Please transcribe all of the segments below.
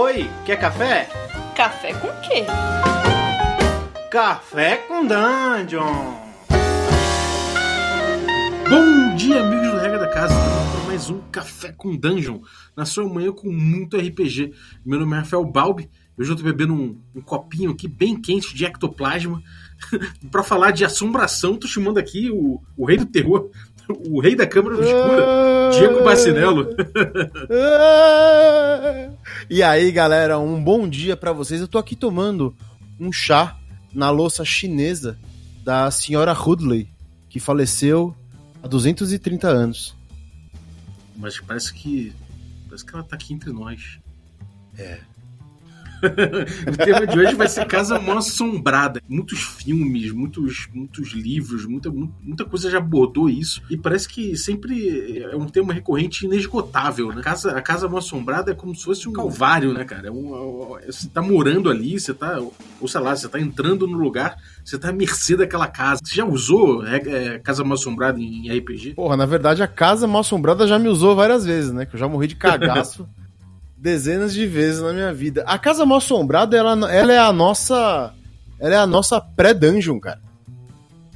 Oi, quer café? Café com quê? Café com Dungeon! Bom dia, amigos do Regra da Casa. Para mais um Café com Dungeon, na sua manhã com muito RPG. Meu nome é Rafael Balbi. Hoje eu estou bebendo um, um, copinho aqui bem quente de ectoplasma. para falar de assombração, tô chamando aqui o, o rei do terror, o rei da câmara escura, Diego Bacinello. e aí, galera, um bom dia para vocês. Eu tô aqui tomando um chá na louça chinesa da senhora Hudley, que faleceu há 230 anos. Mas parece que parece que ela tá aqui entre nós. É, o tema de hoje vai ser Casa Mal Assombrada. Muitos filmes, muitos, muitos livros, muita, muita coisa já abordou isso. E parece que sempre é um tema recorrente inesgotável, né? A casa, a casa Mal Assombrada é como se fosse um calvário, né, cara? É um, é, você tá morando ali, você tá. Ou sei lá, você tá entrando no lugar, você tá à mercê daquela casa. Você já usou é, é, Casa Mal Assombrada em RPG? Porra, na verdade a Casa Mal Assombrada já me usou várias vezes, né? Que eu já morri de cagaço. dezenas de vezes na minha vida. A Casa Mal Assombrada, ela, ela é a nossa. Ela é a nossa pré-dungeon, cara.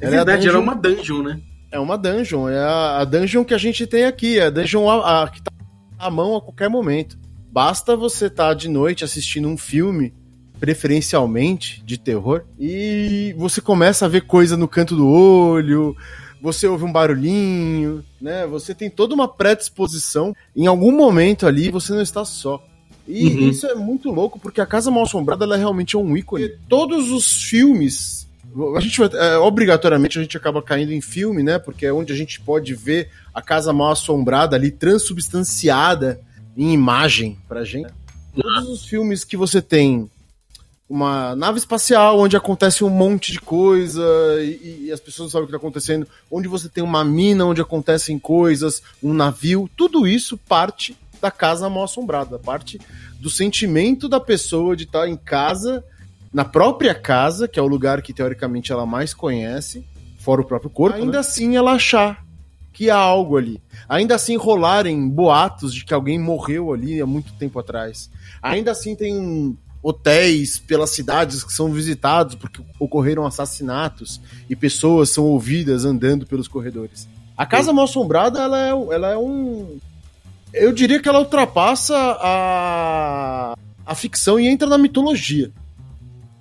É ela verdade, é ela é uma dungeon, né? É uma dungeon. É a, a dungeon que a gente tem aqui. É a dungeon a, a, que tá à mão a qualquer momento. Basta você estar tá de noite assistindo um filme, preferencialmente de terror, e você começa a ver coisa no canto do olho, você ouve um barulhinho, né? Você tem toda uma predisposição. Em algum momento ali você não está só. E uhum. isso é muito louco, porque a Casa Mal Assombrada ela realmente é um ícone. E todos os filmes. A gente é, obrigatoriamente a gente acaba caindo em filme, né? Porque é onde a gente pode ver a Casa Mal Assombrada ali transubstanciada em imagem pra gente. Todos os filmes que você tem uma nave espacial onde acontece um monte de coisa e, e as pessoas não sabem o que está acontecendo, onde você tem uma mina onde acontecem coisas, um navio, tudo isso parte da casa mal assombrada, parte do sentimento da pessoa de estar tá em casa, na própria casa, que é o lugar que teoricamente ela mais conhece, fora o próprio corpo, ainda né? assim ela achar que há algo ali. Ainda assim rolarem boatos de que alguém morreu ali há muito tempo atrás. Ainda assim tem hotéis pelas cidades que são visitados porque ocorreram assassinatos e pessoas são ouvidas andando pelos corredores. A Casa Mal Assombrada, ela é, ela é um. Eu diria que ela ultrapassa a, a ficção e entra na mitologia.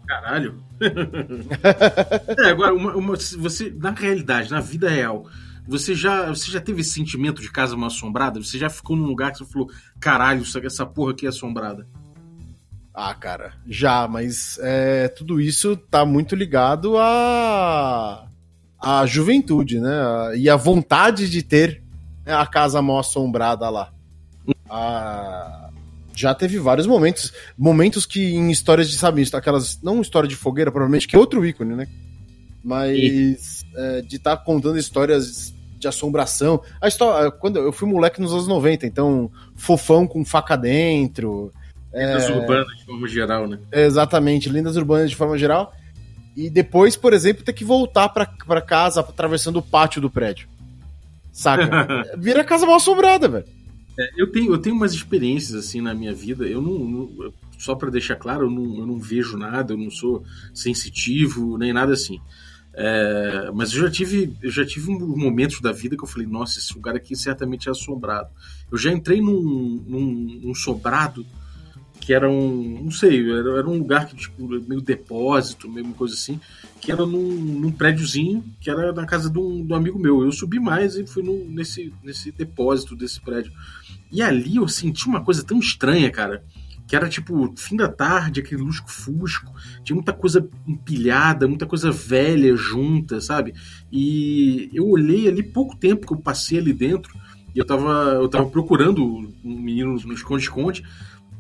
Caralho. é, agora, uma, uma, você, na realidade, na vida real, você já, você já teve esse sentimento de casa mal assombrada? Você já ficou num lugar que você falou, caralho, essa porra aqui é assombrada? Ah, cara, já, mas é, tudo isso tá muito ligado à a juventude, né? E a vontade de ter a casa mal assombrada lá. Já teve vários momentos, momentos que em histórias de, sabe, aquelas, não história de fogueira, provavelmente, que é outro ícone, né? Mas é, de estar tá contando histórias de assombração. A história, quando eu fui moleque nos anos 90, então fofão com faca dentro, Lendas é... urbanas de forma geral, né? Exatamente, lendas urbanas de forma geral. E depois, por exemplo, ter que voltar para casa atravessando o pátio do prédio. Saca? Vira casa mal assombrada, velho. É, eu, tenho, eu tenho umas experiências assim na minha vida. Eu não. não só para deixar claro, eu não, eu não vejo nada, eu não sou sensitivo, nem nada assim. É, mas eu já tive eu já tive momentos da vida que eu falei, nossa, esse lugar aqui certamente é assombrado. Eu já entrei num, num, num sobrado que era um, não sei, era, era um lugar que, tipo, meio depósito, meio coisa assim, que era num, num prédiozinho, que era na casa de um, de um, amigo meu. Eu subi mais e fui no, nesse, nesse depósito desse prédio. E ali eu senti uma coisa tão estranha, cara, que era tipo fim da tarde, aquele lusco-fusco, tinha muita coisa empilhada, muita coisa velha junta, sabe? E eu olhei ali pouco tempo que eu passei ali dentro, e eu tava, eu tava procurando um menino no esconde-esconde,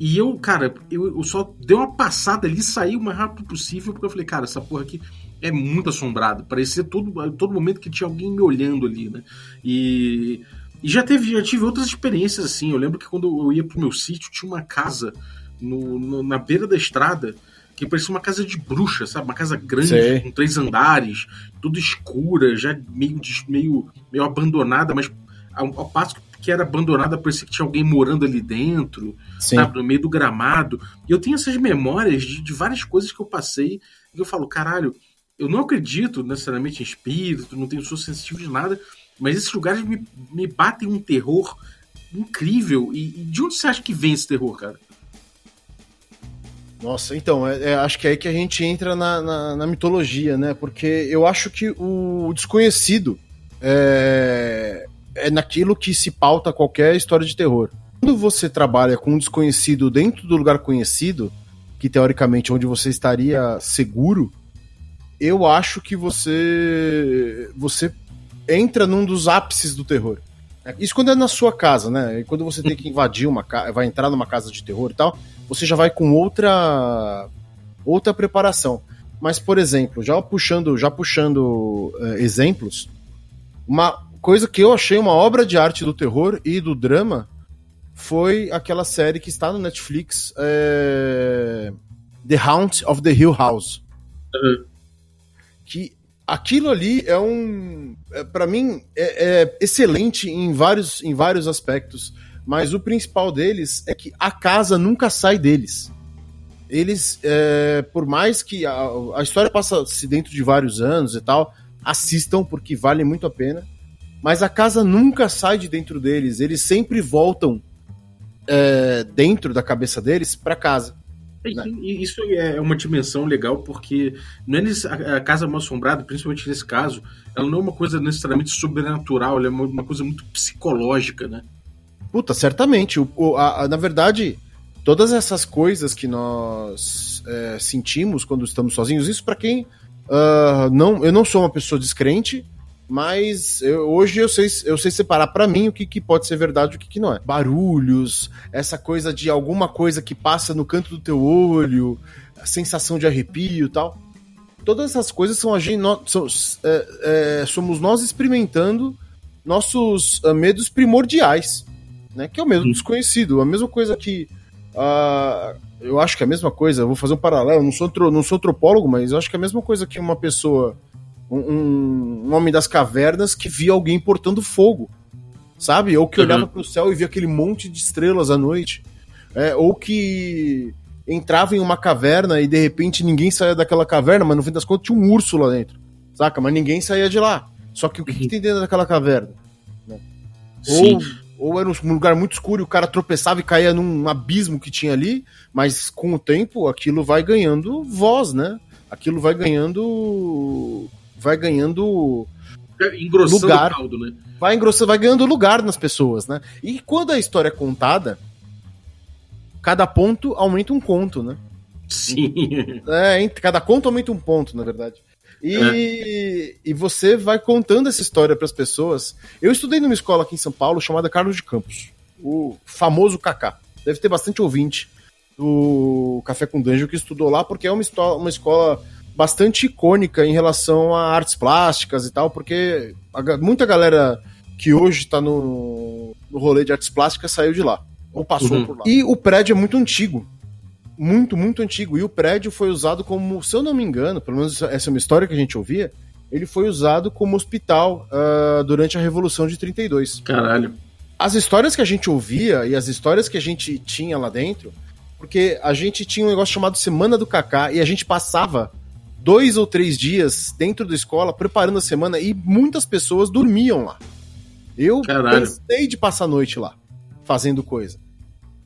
e eu, cara, eu, eu, só dei uma passada ali, saí o mais rápido possível, porque eu falei, cara, essa porra aqui é muito assombrada. Parecia todo, todo momento que tinha alguém me olhando ali, né? E, e já, teve, já tive outras experiências assim. Eu lembro que quando eu ia pro meu sítio, tinha uma casa no, no, na beira da estrada que parecia uma casa de bruxa, sabe? Uma casa grande, Sei. com três andares, tudo escura, já meio, meio, meio abandonada, mas ao, ao passo que que era abandonada, parecia que tinha alguém morando ali dentro, Sim. sabe, no meio do gramado. E eu tenho essas memórias de, de várias coisas que eu passei e eu falo, caralho, eu não acredito necessariamente em espírito, não tenho sou sensitivo de nada, mas esses lugares me, me batem um terror incrível. E, e, de onde você acha que vem esse terror, cara? Nossa, então, é, é, acho que é aí que a gente entra na, na, na, mitologia, né? Porque eu acho que o desconhecido é, é naquilo que se pauta qualquer história de terror. Quando você trabalha com um desconhecido dentro do lugar conhecido, que teoricamente é onde você estaria seguro, eu acho que você você entra num dos ápices do terror. Isso quando é na sua casa, né? E quando você tem que invadir uma casa, vai entrar numa casa de terror e tal, você já vai com outra outra preparação. Mas, por exemplo, já puxando, já puxando uh, exemplos, uma coisa que eu achei uma obra de arte do terror e do drama foi aquela série que está no Netflix, é... The Haunt of the Hill House. Uhum. Que aquilo ali é um. É, para mim, é, é, excelente em vários, em vários aspectos. Mas o principal deles é que a casa nunca sai deles. Eles, é, por mais que a, a história passe dentro de vários anos e tal, assistam porque vale muito a pena. Mas a casa nunca sai de dentro deles. Eles sempre voltam é, dentro da cabeça deles para casa. Né? Isso é uma dimensão legal porque não é a casa mal assombrada, principalmente nesse caso, ela não é uma coisa necessariamente sobrenatural, ela é uma, coisa muito psicológica, né? Puta, certamente. O, o a, a, na verdade, todas essas coisas que nós é, sentimos quando estamos sozinhos, isso para quem uh, não, eu não sou uma pessoa descrente, mas eu, hoje eu sei, eu sei separar para mim o que, que pode ser verdade e o que, que não é. Barulhos, essa coisa de alguma coisa que passa no canto do teu olho, a sensação de arrepio e tal. Todas essas coisas são a gente, são, é, é, somos nós experimentando nossos uh, medos primordiais, né? Que é o medo do desconhecido. A mesma coisa que. Uh, eu acho que é a mesma coisa, vou fazer um paralelo, não sou, não sou antropólogo, mas eu acho que é a mesma coisa que uma pessoa um, um, homem das cavernas que via alguém portando fogo, sabe? Ou que uhum. olhava para o céu e via aquele monte de estrelas à noite. É, ou que entrava em uma caverna e de repente ninguém saía daquela caverna, mas no fim das contas tinha um urso lá dentro, saca? Mas ninguém saía de lá. Só que o que, uhum. que tem dentro daquela caverna? Né? Ou, ou era um lugar muito escuro e o cara tropeçava e caía num abismo que tinha ali, mas com o tempo aquilo vai ganhando voz, né? Aquilo vai ganhando vai ganhando Engrossando lugar, o caldo, né? Vai engrossando, vai ganhando lugar nas pessoas, né? E quando a história é contada, cada ponto aumenta um conto, né? Sim. É, cada conto aumenta um ponto, na verdade. E, é. e você vai contando essa história para as pessoas. Eu estudei numa escola aqui em São Paulo chamada Carlos de Campos, o famoso Kaká. Deve ter bastante ouvinte do Café com Danjo que estudou lá, porque é uma, uma escola bastante icônica em relação a artes plásticas e tal, porque a, muita galera que hoje está no, no rolê de artes plásticas saiu de lá, ou passou uhum. por lá. E o prédio é muito antigo. Muito, muito antigo. E o prédio foi usado como, se eu não me engano, pelo menos essa é uma história que a gente ouvia, ele foi usado como hospital uh, durante a Revolução de 32. Caralho. As histórias que a gente ouvia e as histórias que a gente tinha lá dentro, porque a gente tinha um negócio chamado Semana do Cacá e a gente passava dois ou três dias dentro da escola preparando a semana e muitas pessoas dormiam lá. Eu Caralho. cansei de passar a noite lá, fazendo coisa.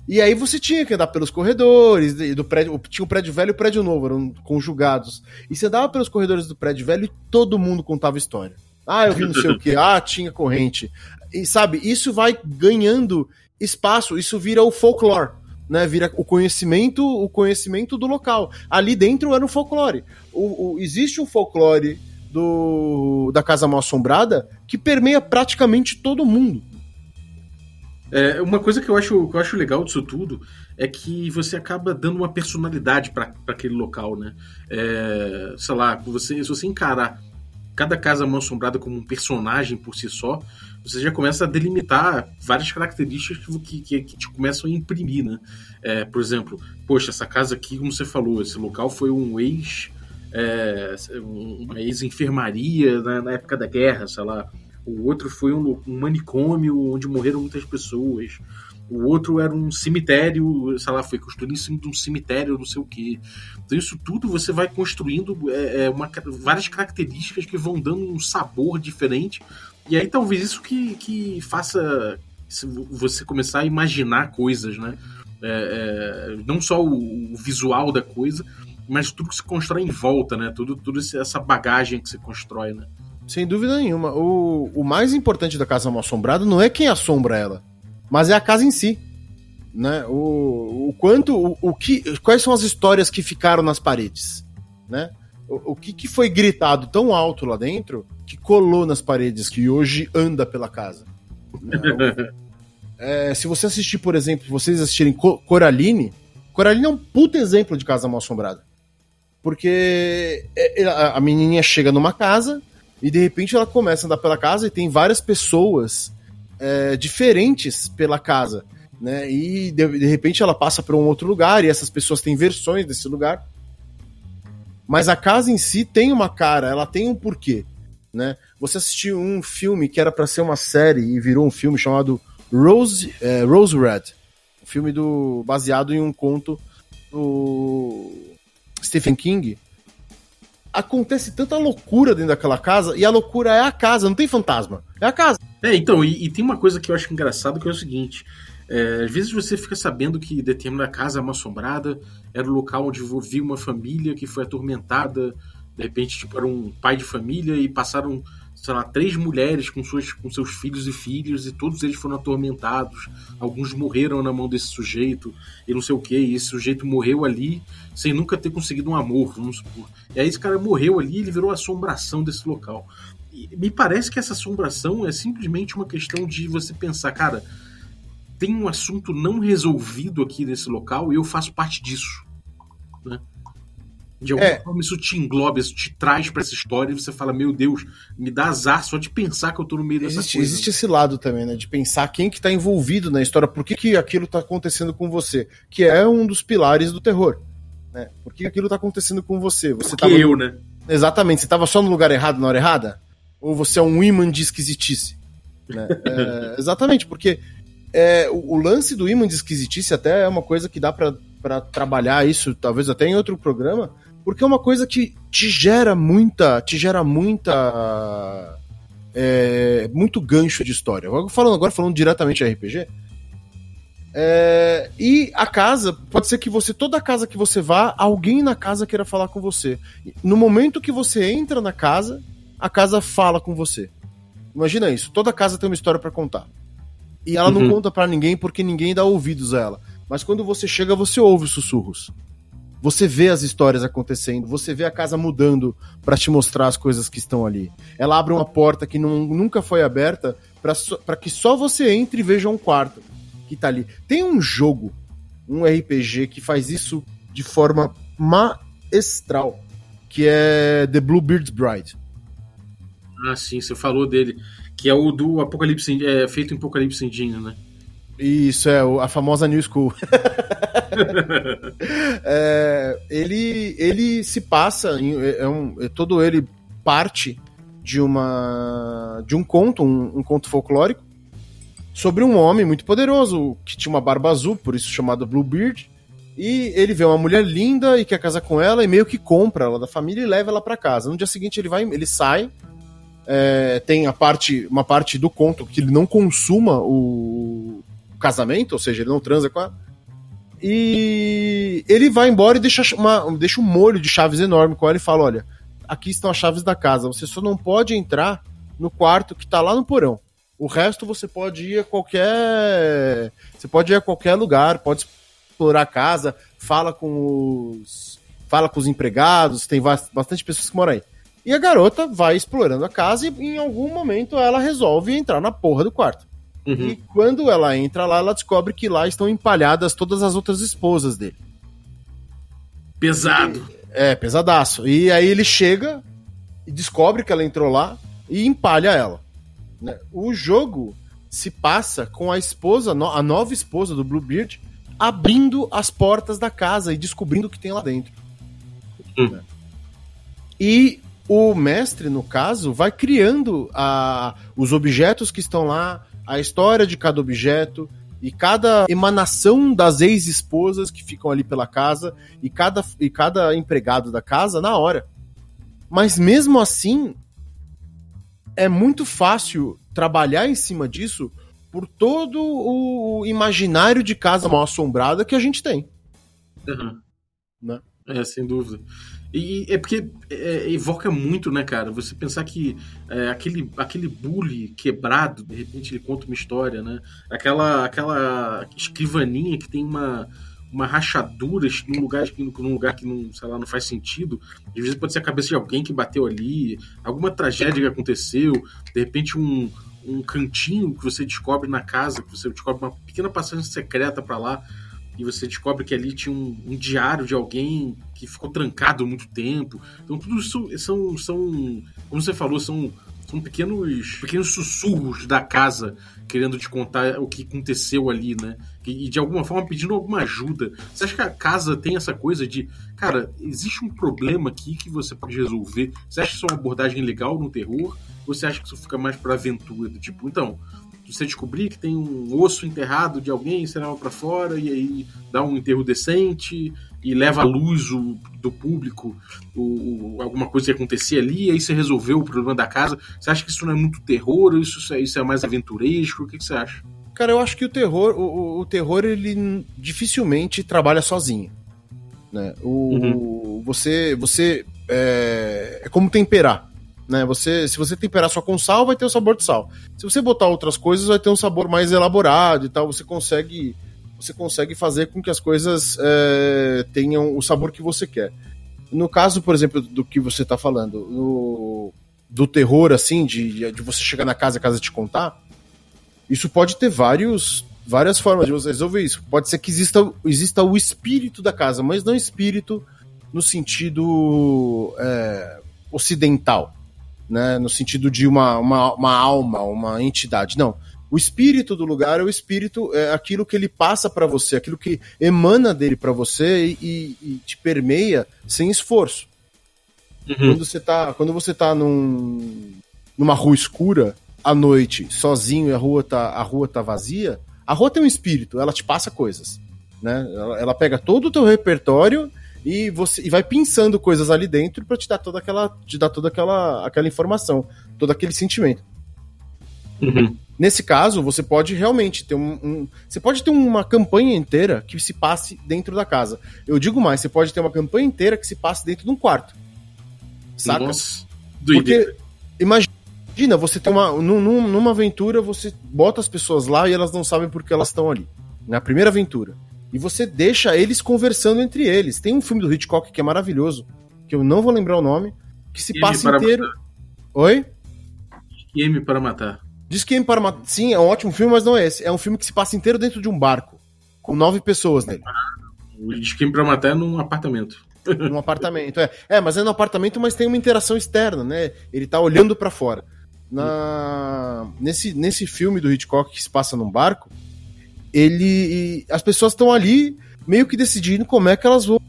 E aí você tinha que andar pelos corredores do prédio. Tinha o prédio velho e o prédio novo, eram conjugados. E você andava pelos corredores do prédio velho e todo mundo contava história. Ah, eu vi não sei o que. Ah, tinha corrente. E sabe, isso vai ganhando espaço, isso vira o folclore né, vira o conhecimento, o conhecimento do local. Ali dentro era um folclore. O, o, existe um folclore do, da Casa Mal Assombrada que permeia praticamente todo mundo. É, uma coisa que eu, acho, que eu acho legal disso tudo é que você acaba dando uma personalidade para aquele local, né? É, sei lá, você, se você encarar cada casa mal assombrada como um personagem por si só, você já começa a delimitar várias características que, que, que te começam a imprimir, né? É, por exemplo, poxa, essa casa aqui, como você falou, esse local foi um ex. É, uma ex-enfermaria na, na, época da guerra, sei lá. o outro foi um, um manicômio onde morreram muitas pessoas, o outro era um cemitério, sei lá, foi construído em cima de um cemitério, não sei o quê. Então, isso tudo você vai construindo é, é uma, várias características que vão dando um sabor diferente. E aí, talvez isso que, que faça você começar a imaginar coisas, né? É, é, não só o, o, visual da coisa, mas tudo que se constrói em volta, né? Tudo, tudo essa bagagem que se constrói, né? Sem dúvida nenhuma. O, o mais importante da Casa Mal Assombrada não é quem assombra ela mas é a casa em si. Né? O, o quanto, o, o que, quais são as histórias que ficaram nas paredes, né? O, o que, que foi gritado tão alto lá dentro que colou nas paredes, que hoje anda pela casa. É, se você assistir, por exemplo, vocês assistirem Coraline, Coraline é um puta exemplo de casa mal assombrada. Porque é, a menininha chega numa casa e de repente ela começa a andar pela casa e tem várias pessoas é, diferentes pela casa. Né? E de, de repente ela passa para um outro lugar e essas pessoas têm versões desse lugar. Mas a casa em si tem uma cara, ela tem um porquê. Né? Você assistiu um filme que era para ser uma série e virou um filme chamado Rose, é, Rose Red. Um filme do, baseado em um conto do Stephen King acontece tanta loucura dentro daquela casa, e a loucura é a casa, não tem fantasma. É a casa. É, então, e, e tem uma coisa que eu acho engraçado que é o seguinte. É, às vezes você fica sabendo que determinada casa é uma assombrada, era o local onde vivia uma família que foi atormentada, de repente, tipo, era um pai de família e passaram sei lá, três mulheres com, suas, com seus filhos e filhos, e todos eles foram atormentados. Alguns morreram na mão desse sujeito, e não sei o que, e esse sujeito morreu ali sem nunca ter conseguido um amor, vamos supor. E aí esse cara morreu ali e ele virou a assombração desse local. Me parece que essa assombração é simplesmente uma questão de você pensar, cara, tem um assunto não resolvido aqui nesse local e eu faço parte disso. Né? De alguma é. forma isso te engloba, isso te traz para essa história e você fala, meu Deus, me dá azar só de pensar que eu tô no meio dessa existe, coisa. Existe esse lado também, né? De pensar quem que tá envolvido na história, por que, que aquilo tá acontecendo com você, que é um dos pilares do terror. Né? Por que aquilo tá acontecendo com você? Você tava... eu, né? Exatamente, você tava só no lugar errado na hora errada? Ou você é um imã de esquisitice? Né? é, exatamente, porque é, o, o, lance do imã de esquisitice até é uma coisa que dá para trabalhar isso, talvez até em outro programa, porque é uma coisa que te gera muita, te gera muita é, muito gancho de história. Falando agora falando diretamente de RPG. É, e a casa, pode ser que você, toda casa que você vá, alguém na casa queira falar com você. No momento que você entra na casa, a casa fala com você. Imagina isso, toda casa tem uma história para contar. E ela uhum. não conta para ninguém porque ninguém dá ouvidos a ela. Mas quando você chega, você ouve os sussurros. Você vê as histórias acontecendo, você vê a casa mudando para te mostrar as coisas que estão ali. Ela abre uma porta que não, nunca foi aberta para so, que só você entre e veja um quarto que tá ali. Tem um jogo, um RPG que faz isso de forma maestral, que é The Bluebeard's Bride. Ah, sim, você falou dele, que é o do Apocalipse, é feito em Apocalipse Engine, né? Isso, é, a famosa New School. é, ele, ele se passa, é, é um, é todo ele parte de uma de um conto, um, um, conto folclórico, sobre um homem muito poderoso que tinha uma barba azul, por isso chamado Bluebeard. E ele vê uma mulher linda e quer casar com ela e meio que compra ela da família e leva ela para casa. No dia seguinte ele vai, ele sai, é, tem a parte, uma parte do conto que ele não consuma o, casamento, ou seja, ele não transa com ela. E ele vai embora e deixa, uma, deixa um molho de chaves enorme com ela e fala: Olha, aqui estão as chaves da casa, você só não pode entrar no quarto que está lá no porão. O resto você pode ir a qualquer. Você pode ir a qualquer lugar, pode explorar a casa, fala com os. Fala com os empregados, tem bastante pessoas que moram aí. E a garota vai explorando a casa e em algum momento ela resolve entrar na porra do quarto. Uhum. E quando ela entra lá, ela descobre que lá estão empalhadas todas as outras esposas dele. Pesado. E, é, pesadaço. E aí ele chega e descobre que ela entrou lá e empalha ela. Né? O jogo se passa com a esposa, a nova esposa do Bluebeard, abrindo as portas da casa e descobrindo o que tem lá dentro. Uhum. Né? E o mestre, no caso, vai criando a, os objetos que estão lá, a história de cada objeto e cada emanação das ex-esposas que ficam ali pela casa e cada, e cada empregado da casa na hora. Mas mesmo assim, é muito fácil trabalhar em cima disso por todo o imaginário de casa mal assombrada que a gente tem. Uhum. Né? É, sem dúvida. E é porque é, evoca muito, né, cara? Você pensar que é, aquele, aquele bully quebrado, de repente ele conta uma história, né? Aquela, aquela escrivaninha que tem uma, uma rachadura num lugar, num lugar que não, sei lá, não faz sentido. Às vezes pode ser a cabeça de alguém que bateu ali, alguma tragédia que aconteceu, de repente um, um cantinho que você descobre na casa, que você descobre uma pequena passagem secreta para lá e você descobre que ali tinha um, um, diário de alguém que ficou trancado muito tempo. Então tudo isso são, são como você falou, são, são pequenos, pequenos sussurros da casa querendo te contar o que aconteceu ali, né? E de alguma forma pedindo alguma ajuda. Você acha que a casa tem essa coisa de, cara, existe um problema aqui que você pode resolver? Você acha que isso é uma abordagem legal no terror? Ou você acha que isso fica mais pra aventura? Do tipo, então, você descobrir que tem um osso enterrado de alguém, você leva para fora e aí dá um enterro decente e leva à luz o, do público o, o, alguma coisa que acontecia ali, e aí você resolveu o problema da casa. Você acha que isso não é muito terror isso, isso é mais aventuresco? O que, que você acha? Cara, eu acho que o terror, o, o terror, ele dificilmente trabalha sozinho. Né? O, uhum. Você, você é, é como temperar. Né? Você, se você temperar só com sal, vai ter o sabor de sal. Se você botar outras coisas, vai ter um sabor mais elaborado e tal. Você consegue, você consegue fazer com que as coisas é, tenham o sabor que você quer. No caso, por exemplo, do que você está falando, do terror, assim, de, de você chegar na casa e a casa te contar, isso pode ter vários, várias formas de você resolver isso. Pode ser que exista, exista o espírito da casa, mas não espírito no sentido é, ocidental né, no sentido de uma, uma, uma alma, uma entidade. Não. O espírito do lugar é o espírito, é aquilo que ele passa para você, aquilo que emana dele para você e, e, te permeia sem esforço. Uhum. Quando você tá, quando você tá num, numa rua escura à noite, sozinho e a rua tá, a rua tá vazia, a rua tem um espírito, ela te passa coisas, né? Ela, ela pega todo o teu repertório e você e vai pensando coisas ali dentro para te dar toda aquela te dar toda aquela aquela informação, todo aquele sentimento. Uhum. Nesse caso, você pode realmente ter um, um, Você pode ter uma campanha inteira que se passe dentro da casa. Eu digo mais, você pode ter uma campanha inteira que se passe dentro de um quarto. Saca? Nossa, Porque imagina, você tem uma. Num, numa aventura, você bota as pessoas lá e elas não sabem por que elas estão ali. Na primeira aventura e você deixa eles conversando entre eles. Tem um filme do Hitchcock que é maravilhoso, que eu não vou lembrar o nome, que se passa inteiro. Matar. Oi? Esquema para matar. Esquema para matar. Sim, é um ótimo filme, mas não é esse. É um filme que se passa inteiro dentro de um barco, com nove pessoas nele. O Esquema para matar é num apartamento. num apartamento, é. É, mas é no apartamento, mas tem uma interação externa, né? Ele tá olhando para fora. Na... Nesse, nesse filme do Hitchcock que se passa num barco, ele as pessoas estão ali meio que decidindo como é que elas vão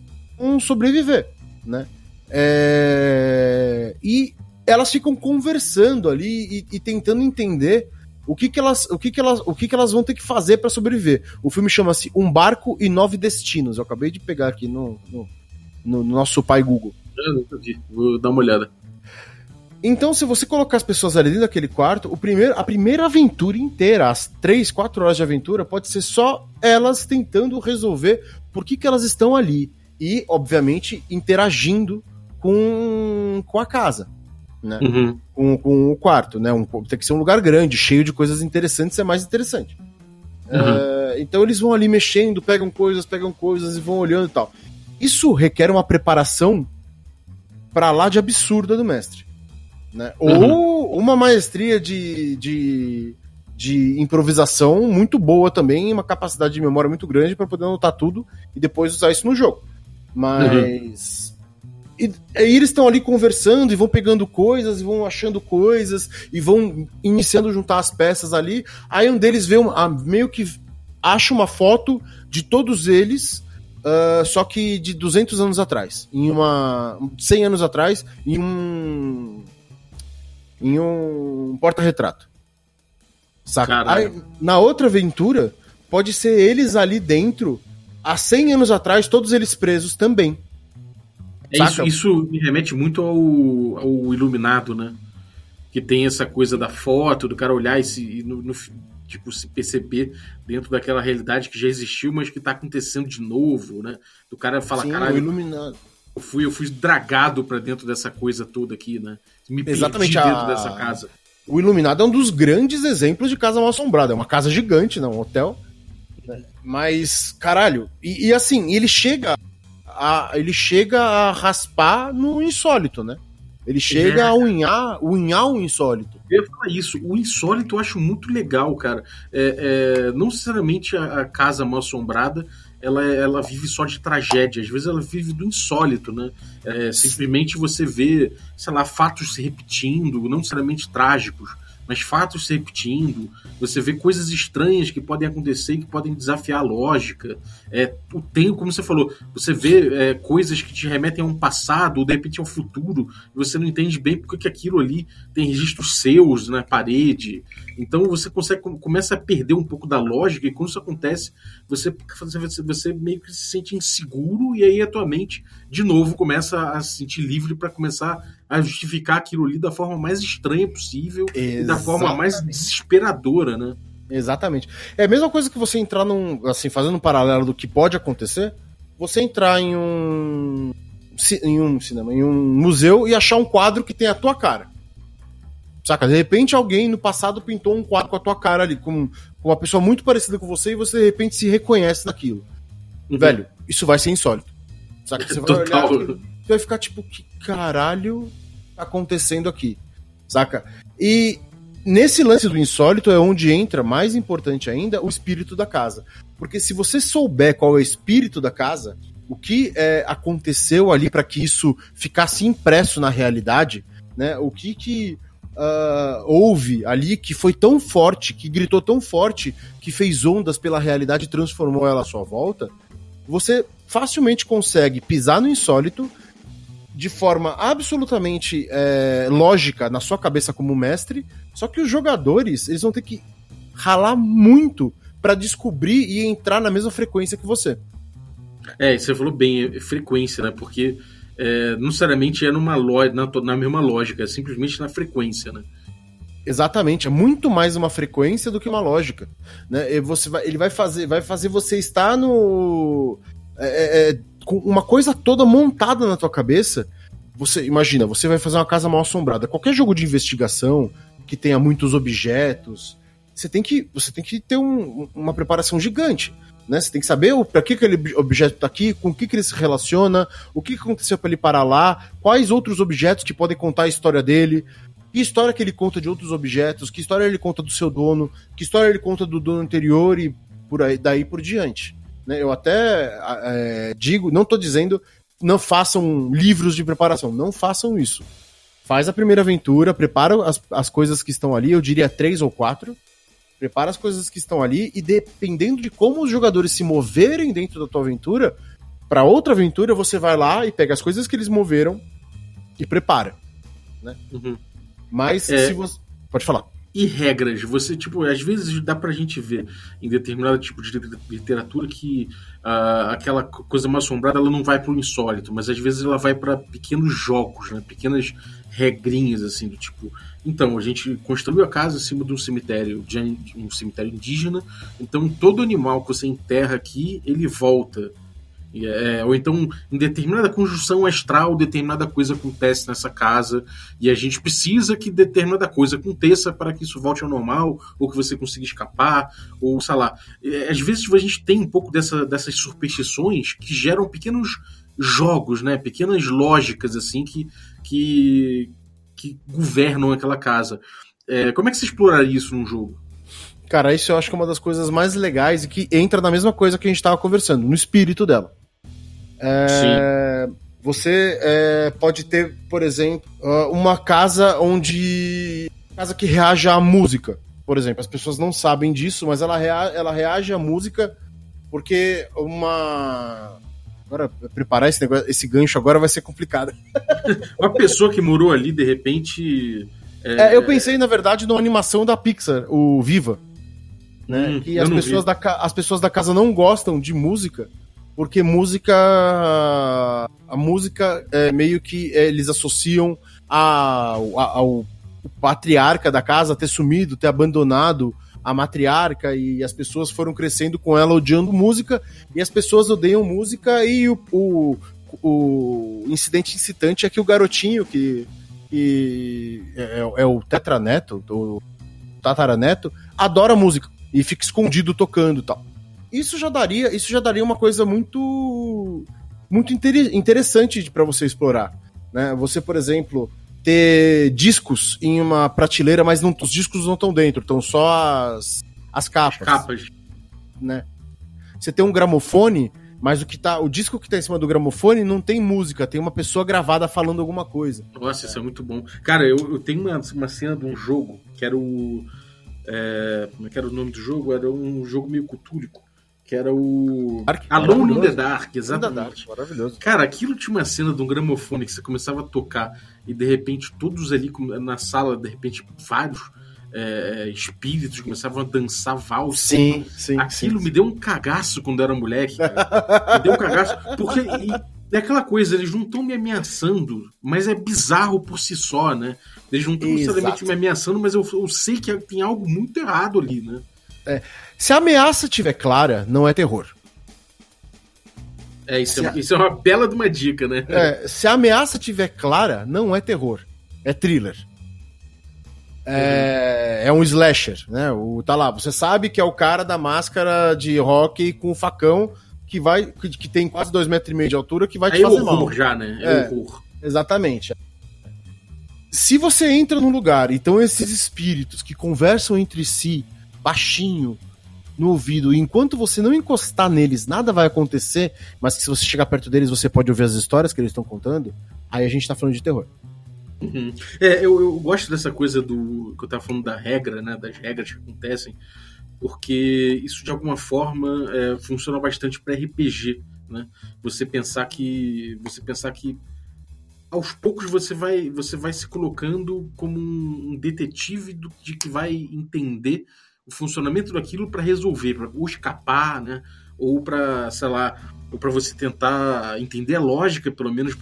sobreviver, né? É... E elas ficam conversando ali e, e, tentando entender o que, que elas o que, que elas o que, que elas vão ter que fazer para sobreviver. O filme chama-se Um Barco e Nove Destinos. Eu acabei de pegar aqui no, no, no nosso pai Google. Eu vi. Vou dar uma olhada. Então, se você colocar as pessoas ali dentro daquele quarto, o primeiro, a primeira aventura inteira, as três, quatro horas de aventura, pode ser só elas tentando resolver por que, que elas estão ali. E, obviamente, interagindo com, com a casa. Né? Uhum. Com, com o quarto, né? Um, tem que ser um lugar grande, cheio de coisas interessantes, é mais interessante. Uhum. É, então eles vão ali mexendo, pegam coisas, pegam coisas e vão olhando e tal. Isso requer uma preparação para lá de absurda do mestre. Né? Uhum. Ou uma maestria de, de, de improvisação muito boa também, uma capacidade de memória muito grande para poder anotar tudo e depois usar isso no jogo. Mas. Uhum. E, e, eles estão ali conversando e vão pegando coisas e vão achando coisas e vão iniciando a juntar as peças ali. Aí um deles vê uma, meio que acha uma foto de todos eles uh, só que de 200 anos atrás. Em uma. 100 anos atrás, em um. Em um porta-retrato. Saca? Aí, na outra aventura, pode ser eles ali dentro, há 100 anos atrás, todos eles presos também. É isso, isso, me remete muito ao, ao Iluminado, né? Que tem essa coisa da foto, do cara olhar e, se, e no, no, tipo, se perceber dentro daquela realidade que já existiu, mas que tá acontecendo de novo, né? Do cara falar, Sim, caralho. Iluminado. Eu fui, eu fui dragado para dentro dessa coisa toda aqui, né? Me Exatamente perdi dentro a... dessa casa. O Iluminado é um dos grandes exemplos de casa mal assombrada. É uma casa gigante, não, um hotel. Mas, caralho, e, e assim, ele chega a, ele chega a raspar no insólito, né? Ele chega é. a unhar, unhar o insólito. Eu ia falar isso. O insólito eu acho muito legal, cara. É, é, não necessariamente a, a, casa mal assombrada ela, ela vive só de tragédia. Às vezes ela vive do insólito, né? É, simplesmente você vê, sei lá, fatos se repetindo, não necessariamente trágicos mas fatos se repetindo, você vê coisas estranhas que podem acontecer e que podem desafiar a lógica. É, o tempo, como você falou, você vê é, coisas que te remetem a um passado, ou de repente ao futuro, e você não entende bem porque que aquilo ali tem registros seus na parede. Então você consegue começa a perder um pouco da lógica, e quando isso acontece, você, você meio que se sente inseguro, e aí a tua mente, de novo, começa a se sentir livre para começar a justificar aquilo ali da forma mais estranha possível Exatamente. e da forma mais desesperadora, né? Exatamente. É a mesma coisa que você entrar num. Assim, fazendo um paralelo do que pode acontecer, você entrar em um. Em um cinema, em um museu e achar um quadro que tem a tua cara. Saca? De repente alguém no passado pintou um quadro com a tua cara ali, com, com uma pessoa muito parecida com você, e você de repente se reconhece naquilo. Uhum. Velho, isso vai ser insólito. Saca? Você vai Total. olhar. Você vai ficar tipo, que caralho tá acontecendo aqui? Saca? E nesse lance do insólito é onde entra, mais importante ainda, o espírito da casa. Porque se você souber qual é o espírito da casa, o que é, aconteceu ali para que isso ficasse impresso na realidade, né? O que que uh, houve ali que foi tão forte, que gritou tão forte, que fez ondas pela realidade e transformou ela à sua volta, você facilmente consegue pisar no insólito de forma absolutamente é, lógica na sua cabeça como mestre, só que os jogadores eles vão ter que ralar muito para descobrir e entrar na mesma frequência que você. É, você falou bem, é frequência, né? Porque é, não necessariamente é numa na, na mesma lógica, é simplesmente na frequência, né? Exatamente, é muito mais uma frequência do que uma lógica, né? E você vai, ele vai fazer, vai fazer você estar no é, é, é com uma coisa toda montada na tua cabeça. Você imagina, você vai fazer uma casa mal assombrada. Qualquer jogo de investigação que tenha muitos objetos, você tem que, você tem que ter um, uma preparação gigante. Né? Você tem que saber para que aquele objeto está aqui, com o que, que ele se relaciona, o que aconteceu para ele parar lá, quais outros objetos que podem contar a história dele, que história que ele conta de outros objetos, que história ele conta do seu dono, que história ele conta do dono anterior e por aí, daí por diante. Né? Eu até é, digo, não estou dizendo não façam livros de preparação, não façam isso. Faz a primeira aventura, prepara as, as coisas que estão ali, eu diria três ou quatro. Prepara as coisas que estão ali e dependendo de como os jogadores se moverem dentro da tua aventura, para outra aventura você vai lá e pega as coisas que eles moveram e prepara. Né? Uhum. Mas é... se você. Pode falar e regras. Você, tipo, às vezes dá pra gente ver em determinado tipo de literatura que uh, aquela coisa mais assombrada ela não vai pro insólito, mas às vezes ela vai para pequenos jogos, né? Pequenas regrinhas, assim, do tipo. Então, a gente construiu a casa em cima de um cemitério, de um cemitério indígena, então todo animal que você enterra aqui, ele volta é, ou então, em determinada conjunção astral, determinada coisa acontece nessa casa e a gente precisa que determinada coisa aconteça para que isso volte ao normal, ou que você consiga escapar, ou sei lá. É, às vezes a gente tem um pouco dessa, dessas superstições que geram pequenos jogos, né? pequenas lógicas assim que, que, que governam aquela casa. É, como é que você exploraria isso num jogo? Cara, isso eu acho que é uma das coisas mais legais e que entra na mesma coisa que a gente estava conversando, no espírito dela. É, você é, pode ter, por exemplo, ah, uma casa onde. Casa que reage à música, por exemplo. As pessoas não sabem disso, mas ela, rea, ela reage à música porque uma. Agora, preparar esse, negócio, esse gancho agora vai ser complicado. Uma pessoa que morou ali, de repente. É... É, eu pensei, na verdade, numa animação da Pixar, o Viva. Né? Hum, que as pessoas, da, as pessoas da casa não gostam de música, porque música. A música é meio que é, eles associam ao patriarca da casa ter sumido, ter abandonado a matriarca e as pessoas foram crescendo com ela odiando música e as pessoas odeiam música e o, o, o incidente incitante é que o garotinho que, que é, é, o tetraneto, o tataraneto, adora música e fica escondido tocando tal. Isso já daria, isso já daria uma coisa muito muito interessante para você explorar, né? Você, por exemplo, ter discos em uma prateleira, mas não, os discos não estão dentro, estão só as, as capas. As capas. Né? Você tem um gramofone, mas o que tá. O disco que tá em cima do gramofone não tem música, tem uma pessoa gravada falando alguma coisa. Nossa, isso é muito bom. Cara, eu, eu tenho uma, uma cena de um jogo que era o. É, como é que era o nome do jogo? Era um jogo meio cutúrico que era o Dark, Alone in the Dark, exatamente. Dark, maravilhoso. Cara, aquilo tinha uma cena de um gramofone que você começava a tocar e de repente todos ali na sala, de repente vários é, espíritos começavam a dançar valsa. Sim, sim. Aquilo sim, me deu um cagaço quando era moleque, cara. me deu um cagaço. Porque e, é aquela coisa, eles não estão me ameaçando, mas é bizarro por si só, né? Eles não estão necessariamente me ameaçando, mas eu, eu sei que tem algo muito errado ali, né? É, se a ameaça tiver clara, não é terror. É, isso, é, a... isso é uma bela de uma dica, né? É, se a ameaça tiver clara, não é terror. É thriller. É, é um slasher, né? O, tá lá, você sabe que é o cara da máscara de hockey com o facão que vai que, que tem quase dois metros e meio de altura que vai te é fazer horror mal. já, né? É, é horror. Exatamente. Se você entra num lugar, então esses espíritos que conversam entre si baixinho no ouvido, e enquanto você não encostar neles, nada vai acontecer, mas que se você chegar perto deles, você pode ouvir as histórias que eles estão contando, aí a gente tá falando de terror. Uhum. É, eu, eu, gosto dessa coisa do. que eu tava falando da regra, né? Das regras que acontecem, porque isso de alguma forma é, funciona bastante para RPG, né? Você pensar que. Você pensar que aos poucos você vai você vai se colocando como um detetive do, de que vai entender o funcionamento daquilo para resolver, para ou escapar, né? Ou para, sei lá, ou para você tentar entender a lógica, pelo menos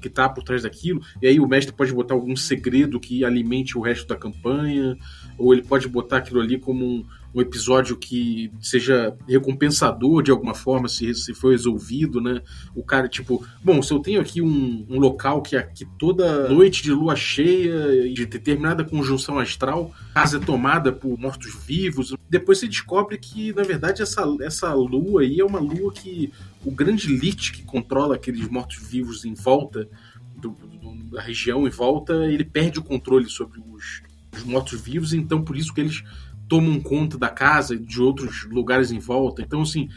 que está por trás daquilo. E aí o mestre pode botar algum segredo que alimente o resto da campanha, ou ele pode botar aquilo ali como um, um episódio que seja recompensador de alguma forma, se, se for resolvido, né? O cara, tipo, bom, se eu tenho aqui um, um local que aqui toda noite de lua cheia, de determinada conjunção astral, casa é tomada por mortos-vivos, depois você descobre que, na verdade, essa, essa lua aí é uma lua que o grande lich que controla aqueles mortos-vivos em volta do, do, da região em volta, ele perde o controle sobre os, os mortos-vivos, então por isso que eles tomam conta da casa e de outros lugares em volta. Então, assim,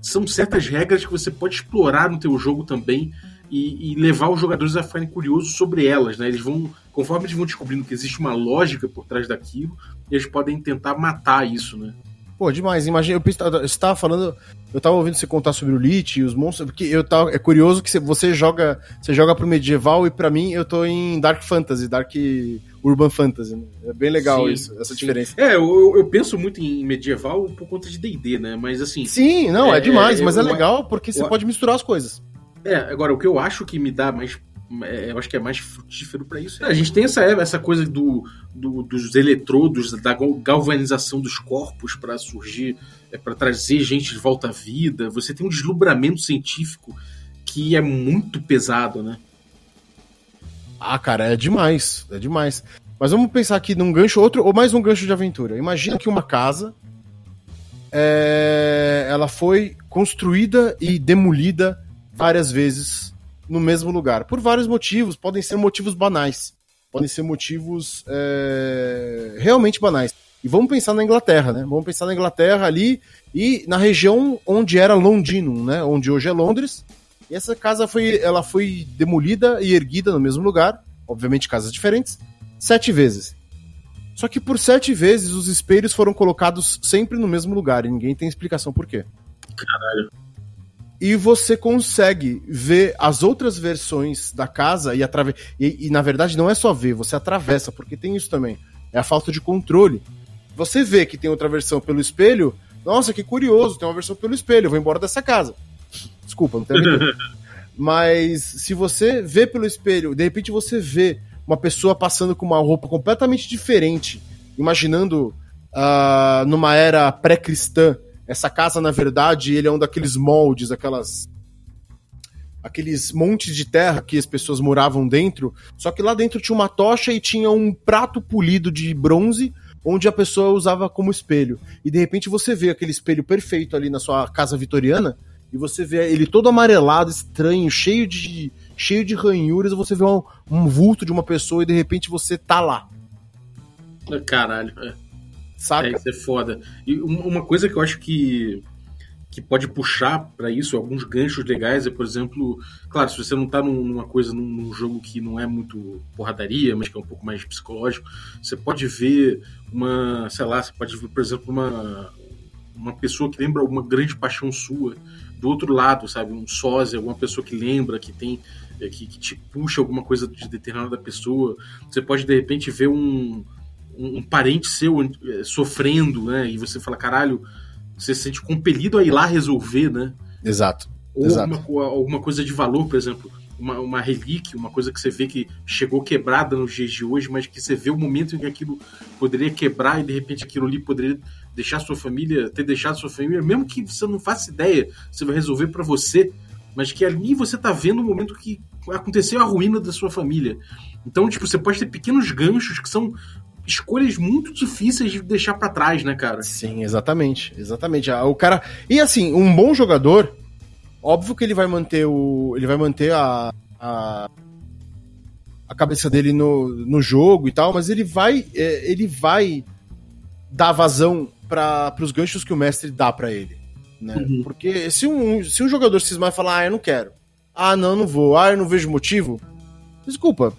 são certas regras que você pode explorar no teu jogo também e, e, levar os jogadores a ficarem curiosos sobre elas, né? Eles vão, conforme eles vão descobrindo que existe uma lógica por trás daquilo, eles podem tentar matar isso, né? Pô, demais. Imagina, eu estava falando, eu estava ouvindo você contar sobre o Lich e os monstros, porque eu tava, é curioso que você joga, você joga pro medieval e para mim eu tô em Dark Fantasy, Dark Urban Fantasy. Né? É bem legal sim, isso, essa sim. diferença. É, eu, eu, penso muito em medieval por conta de D&D, né? Mas assim... Sim, não, é, é demais, mas é legal porque você pode misturar as coisas. É, agora, o que eu acho que me dá mais é, eu acho que é mais frutífero para isso. A gente tem essa, essa coisa do, do dos eletrodos, da galvanização dos corpos para surgir, é, para trazer gente de volta à vida. Você tem um deslumbramento científico que é muito pesado, né? Ah, cara, é demais, é demais. Mas vamos pensar aqui num gancho, outro, ou mais um gancho de aventura. Imagina que uma casa é, ela foi construída e demolida várias vezes no mesmo lugar. Por vários motivos, podem ser motivos banais. Podem ser motivos é, realmente banais. E vamos pensar na Inglaterra, né? Vamos pensar na Inglaterra ali e na região onde era Londinum, né? Onde hoje é Londres. E essa casa foi, ela foi demolida e erguida no mesmo lugar, obviamente casas diferentes, sete vezes. Só que por sete vezes os espelhos foram colocados sempre no mesmo lugar e ninguém tem explicação por quê. Caralho. E você consegue ver as outras versões da casa e, atrave... E, e, na verdade não é só ver, você atravessa, porque tem isso também. É a falta de controle. Você vê que tem outra versão pelo espelho, nossa, que curioso, tem uma versão pelo espelho, eu vou embora dessa casa. Desculpa, não tem Mas se você vê pelo espelho, de repente você vê uma pessoa passando com uma roupa completamente diferente, imaginando uh, numa era pré-cristã, essa casa, na verdade, ele é um daqueles moldes, aquelas. aqueles montes de terra que as pessoas moravam dentro. Só que lá dentro tinha uma tocha e tinha um prato polido de bronze onde a pessoa usava como espelho. E de repente você vê aquele espelho perfeito ali na sua casa vitoriana e você vê ele todo amarelado, estranho, cheio de cheio de ranhuras, você vê um, um vulto de uma pessoa e de repente você tá lá. Caralho, é. Saca? É, isso é foda. E uma coisa que eu acho que, que pode puxar para isso, alguns ganchos legais, é, por exemplo, claro, se você não tá numa coisa, num, num, jogo que não é muito porradaria, mas que é um pouco mais psicológico, você pode ver uma, sei lá, você pode ver, por exemplo, uma, uma pessoa que lembra alguma grande paixão sua do outro lado, sabe? Um sósia, alguma pessoa que lembra, que tem. É, que, que te puxa alguma coisa de determinada pessoa. Você pode, de repente, ver um um, parente seu eh, sofrendo, né? E você fala, caralho, você se sente compelido a ir lá resolver, né? Exato. Ou Exato. Alguma, alguma coisa de valor, por exemplo, uma, uma relíquia, uma coisa que você vê que chegou quebrada nos dias de hoje, mas que você vê o momento em que aquilo poderia quebrar e de repente aquilo ali poderia deixar sua família, ter deixado sua família, mesmo que você não faça ideia, você vai resolver para você, mas que ali você tá vendo o momento que aconteceu a ruína da sua família. Então, tipo, você pode ter pequenos ganchos que são escolhas muito difíceis de deixar para trás, né, cara? Sim, exatamente. Exatamente. Ah, o cara. E assim, um bom jogador, óbvio que ele vai manter o. Ele vai manter a. a, a cabeça dele no, no jogo e tal, mas ele vai. É, ele vai dar vazão para os ganchos que o mestre dá para ele. Né? Uhum. Porque se um, se um jogador cismar e falar, ah, eu não quero. Ah, não, não vou. Ah, eu não vejo motivo. Desculpa,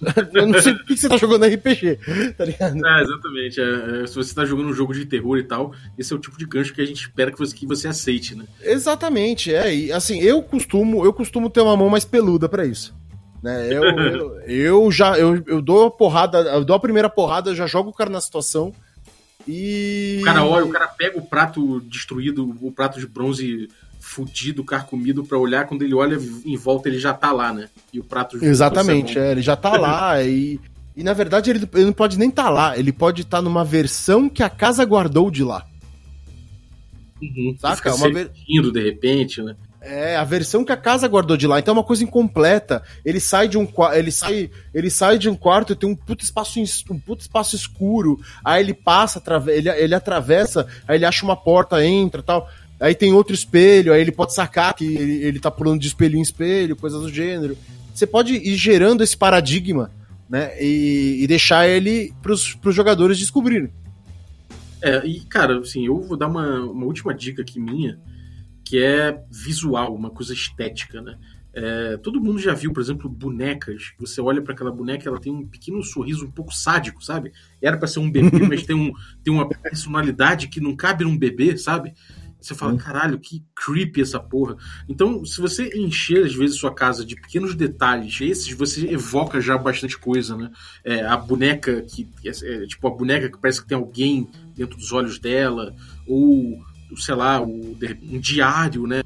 eu não sei por que você tá jogando RPG, tá ligado? É, exatamente. É, é, se você tá jogando um jogo de terror e tal, esse é o tipo de gancho que a gente espera que você, que você aceite, né? Exatamente, é. E assim, eu costumo, eu costumo ter uma mão mais peluda para isso. Né? Eu, eu, eu, já eu, eu dou a porrada, eu dou a primeira porrada, já jogo o cara na situação. E. O cara olha, o cara pega o prato destruído, o prato de bronze fudido, carcomido para olhar, quando ele olha em volta ele já tá lá, né? E o prato Exatamente, é, ele já tá lá e e na verdade ele, ele não pode nem estar tá lá, ele pode estar tá numa versão que a casa guardou de lá. Uhum. Saca? Uma ver... de repente, né? É, a versão que a casa guardou de lá. Então é uma coisa incompleta. Ele sai de um ele sai, ele sai de um quarto e tem um puto espaço um puto espaço escuro. Aí ele passa, ele, ele atravessa, aí ele acha uma porta, entra, tal. Aí tem outro espelho, aí ele pode sacar que ele, ele tá pulando de espelho em espelho, coisas do gênero. Você pode ir gerando esse paradigma, né? E, e deixar ele pros, pros jogadores descobrirem. É, e cara, assim, eu vou dar uma, uma última dica aqui minha, que é visual, uma coisa estética, né? É, todo mundo já viu, por exemplo, bonecas. Você olha para aquela boneca, ela tem um pequeno sorriso um pouco sádico, sabe? Era para ser um bebê, mas tem, um, tem uma personalidade que não cabe num bebê, sabe? Você fala, caralho, que creepy essa porra. Então, se você encher, às vezes, sua casa de pequenos detalhes, esses você evoca já bastante coisa, né? É, a boneca que. É, é, tipo, a boneca que parece que tem alguém dentro dos olhos dela, ou, sei lá, o, um diário, né?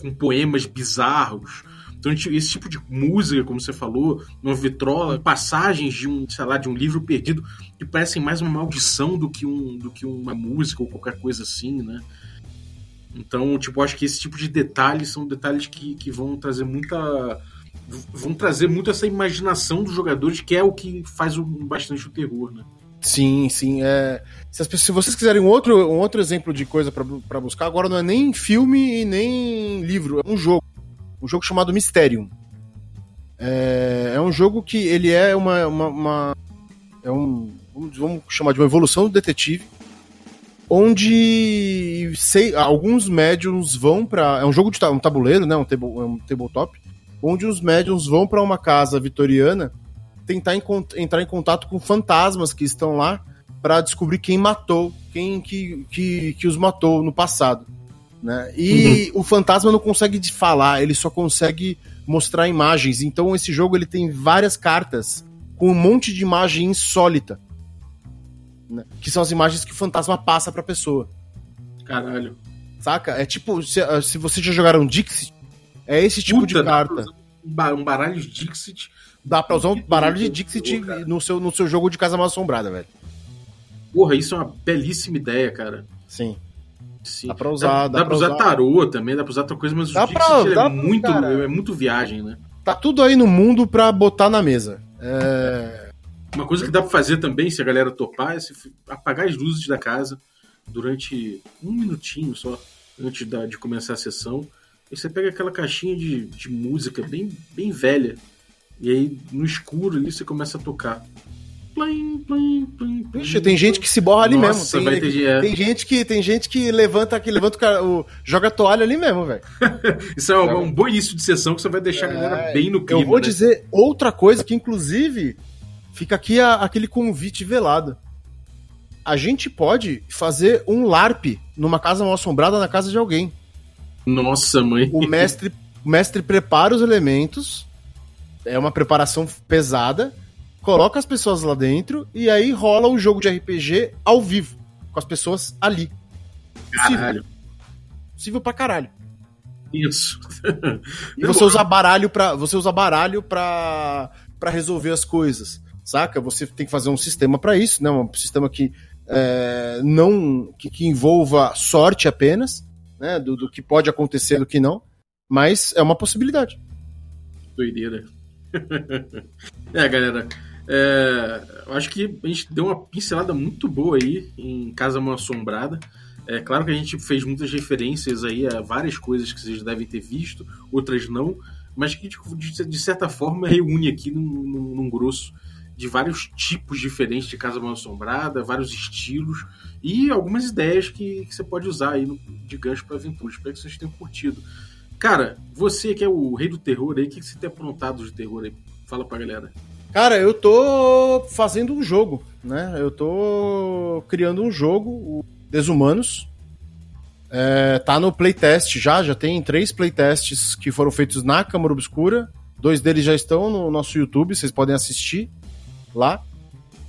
Com poemas bizarros. Então, esse tipo de música, como você falou, uma vitrola, passagens de um, sei lá, de um livro perdido, que parecem mais uma maldição do que, um, do que uma música ou qualquer coisa assim, né? Então, tipo, acho que esse tipo de detalhes são detalhes que, que vão trazer muita. vão trazer muito essa imaginação dos jogadores, que é o que faz o, bastante o terror, né? Sim, sim. É... Se, as, se vocês quiserem um outro, um outro exemplo de coisa para buscar, agora não é nem filme e nem livro, é um jogo. Um jogo chamado Mysterium. É, é um jogo que ele é uma. uma, uma é um. Vamos chamar de uma evolução do detetive onde sei, alguns médiums vão para é um jogo de um tabuleiro, né, um, table, um tabletop, onde os médiums vão para uma casa vitoriana tentar entrar em contato com fantasmas que estão lá para descobrir quem matou, quem que, que, que os matou no passado. Né? E uhum. o fantasma não consegue falar, ele só consegue mostrar imagens. Então esse jogo ele tem várias cartas com um monte de imagem insólita. Né? Que são as imagens que o fantasma passa pra pessoa. Caralho. Saca? É tipo, se, ah, se vocês já jogaram Dixit, é esse tipo Puta, de carta. Um baralho de Dixit. Dá pra usar um baralho de Dixit no seu, no seu jogo de casa mal assombrada, velho. Porra, isso é uma belíssima ideia, cara. Sim. Sim. Dá pra usar. Dá, dá pra usar, usar tarô também, dá pra usar outra coisa, mas dá o Dixit pra, é, muito, é muito viagem, né? Tá tudo aí no mundo pra botar na mesa. É... Uma coisa que dá pra fazer também, se a galera topar, é apagar as luzes da casa durante um minutinho só, antes da, de começar a sessão. E você pega aquela caixinha de, de música bem, bem velha, e aí no escuro ali você começa a tocar. Plim, plim, plim, Ixi, tem gente que se borra ali Nossa, mesmo. Tem, ter, é. tem, gente que tem gente que levanta que levanta o, cara, o joga a toalha ali mesmo, velho. Isso é um, um, bom início de sessão que você vai deixar é, a galera bem no clima. Eu vou né? dizer outra coisa que inclusive fica aqui a, aquele convite velado. A gente pode fazer um LARP numa casa mal assombrada na casa de alguém. Nossa, mãe. O mestre, o mestre prepara os elementos. É uma preparação pesada coloca as pessoas lá dentro e aí rola um jogo de RPG ao vivo, com as pessoas ali. Caralho. Possível, pra caralho. Isso. e você usa baralho para você usa baralho para para resolver as coisas, saca? Você tem que fazer um sistema para isso, né? Um sistema que é, não que, que, envolva sorte apenas, né? Do, do que pode acontecer, do que não, mas é uma possibilidade. Doideira. é, galera. É, acho que a gente deu uma pincelada muito boa aí em Casa Mal Assombrada. É claro que a gente fez muitas referências aí a várias coisas que vocês devem ter visto, outras não, mas que de, certa forma reúne aqui num, num, num, grosso de vários tipos diferentes de Casa Mal Assombrada, vários estilos e algumas ideias que, que você pode usar aí no, de gancho para aventura. Espero que vocês tenham curtido. Cara, você que é o rei do terror aí, o que você tem aprontado de terror aí? Fala pra galera. Cara, eu tô fazendo um jogo, né? Eu tô criando um jogo, o Desumanos. É, tá no playtest já, já tem três playtests que foram feitos na Câmara Obscura. Dois deles já estão no nosso YouTube, vocês podem assistir lá.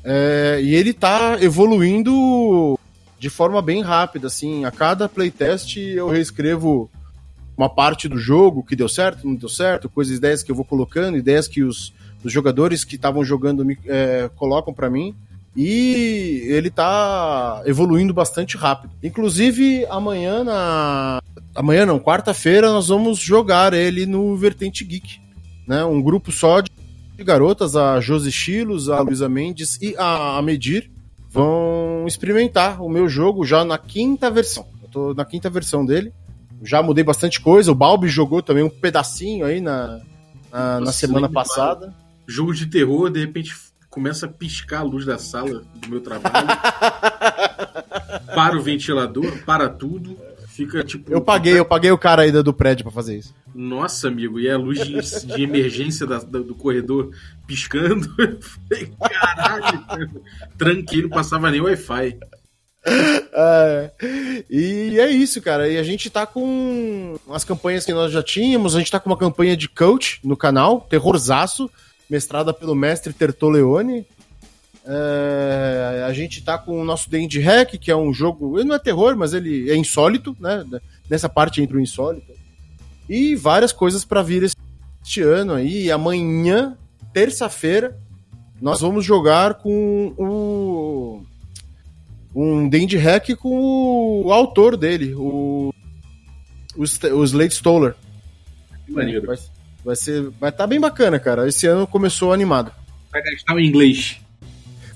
É, e ele tá evoluindo de forma bem rápida, assim. A cada playtest eu reescrevo uma parte do jogo que deu certo, não deu certo, coisas, ideias que eu vou colocando, ideias que os os jogadores que estavam jogando é, colocam para mim. E ele tá evoluindo bastante rápido. Inclusive, amanhã na. Amanhã não, quarta-feira, nós vamos jogar ele no Vertente Geek. Né? Um grupo só de garotas, a Josi Chilos, a Luísa Mendes e a Medir, vão experimentar o meu jogo já na quinta versão. Eu tô na quinta versão dele. Já mudei bastante coisa. O Balbi jogou também um pedacinho aí na, na, na semana passada jogo de terror, de repente começa a piscar a luz da sala do meu trabalho. para o ventilador, para tudo. Fica tipo. Eu paguei, eu paguei o cara aí do prédio para fazer isso. Nossa, amigo, e a luz de, de emergência da, da, do corredor piscando. Eu falei, caralho, tranquilo, não passava nem Wi-Fi. É, e é isso, cara. E a gente tá com as campanhas que nós já tínhamos. A gente tá com uma campanha de coach no canal, terrorzaço mestrada pelo mestre Tertoleone. É, a gente tá com o nosso D&D Hack, que é um jogo, ele não é terror, mas ele é insólito, né? Nessa parte entra o insólito. E várias coisas para vir este ano aí. Amanhã, terça-feira, nós vamos jogar com o um D&D Hack com o autor dele, o o, o Slade Stoller. Maneiro. Vai, Vai ser. Vai estar tá bem bacana, cara. Esse ano começou animado. Vai gastar o inglês.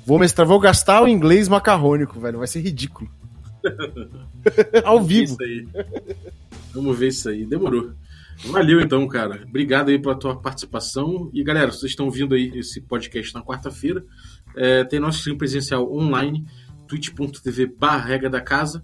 Vou mestrar, vou gastar o inglês macarrônico, velho. Vai ser ridículo. Ao vivo. Vamos ver isso aí. Demorou. Valeu então, cara. Obrigado aí pela tua participação. E galera, vocês estão vindo aí esse podcast na quarta-feira. É, tem nosso stream presencial online, twitch.tv barra da casa,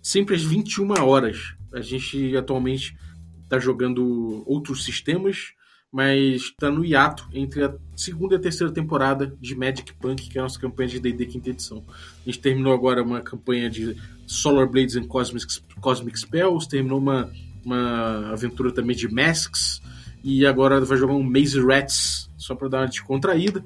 sempre às 21 horas. A gente atualmente está jogando outros sistemas, mas está no hiato entre a segunda e a terceira temporada de Magic Punk, que é a nossa campanha de D&D quinta edição. A gente terminou agora uma campanha de Solar Blades and Cosmic, Cosmic Spells, terminou uma, uma aventura também de Masks, e agora vai jogar um Maze Rats, só para dar uma descontraída.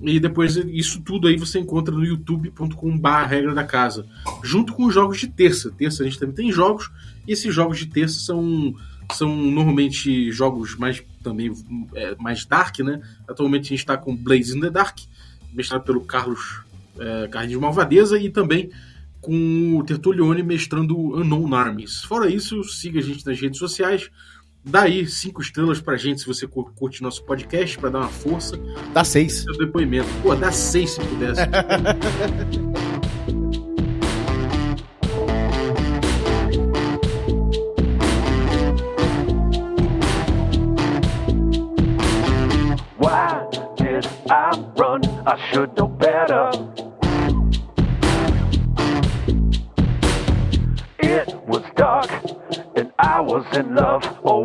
E depois isso tudo aí você encontra no youtube.com.br regra da casa. Junto com os jogos de terça. Terça a gente também tem jogos, e esses jogos de terça são, são normalmente jogos mais também é, mais dark, né? Atualmente a gente está com Blaze in the Dark, mestrado pelo Carlos é, Carlinhos Malvadeza, e também com o Tertulione mestrando Unknown Armies. Fora isso, siga a gente nas redes sociais. Dá aí cinco estrelas pra gente se você curte nosso podcast, para dar uma força. Dá seis. Seu depoimento. Pô, dá seis se pudesse. I should know better. It was dark and I was in love or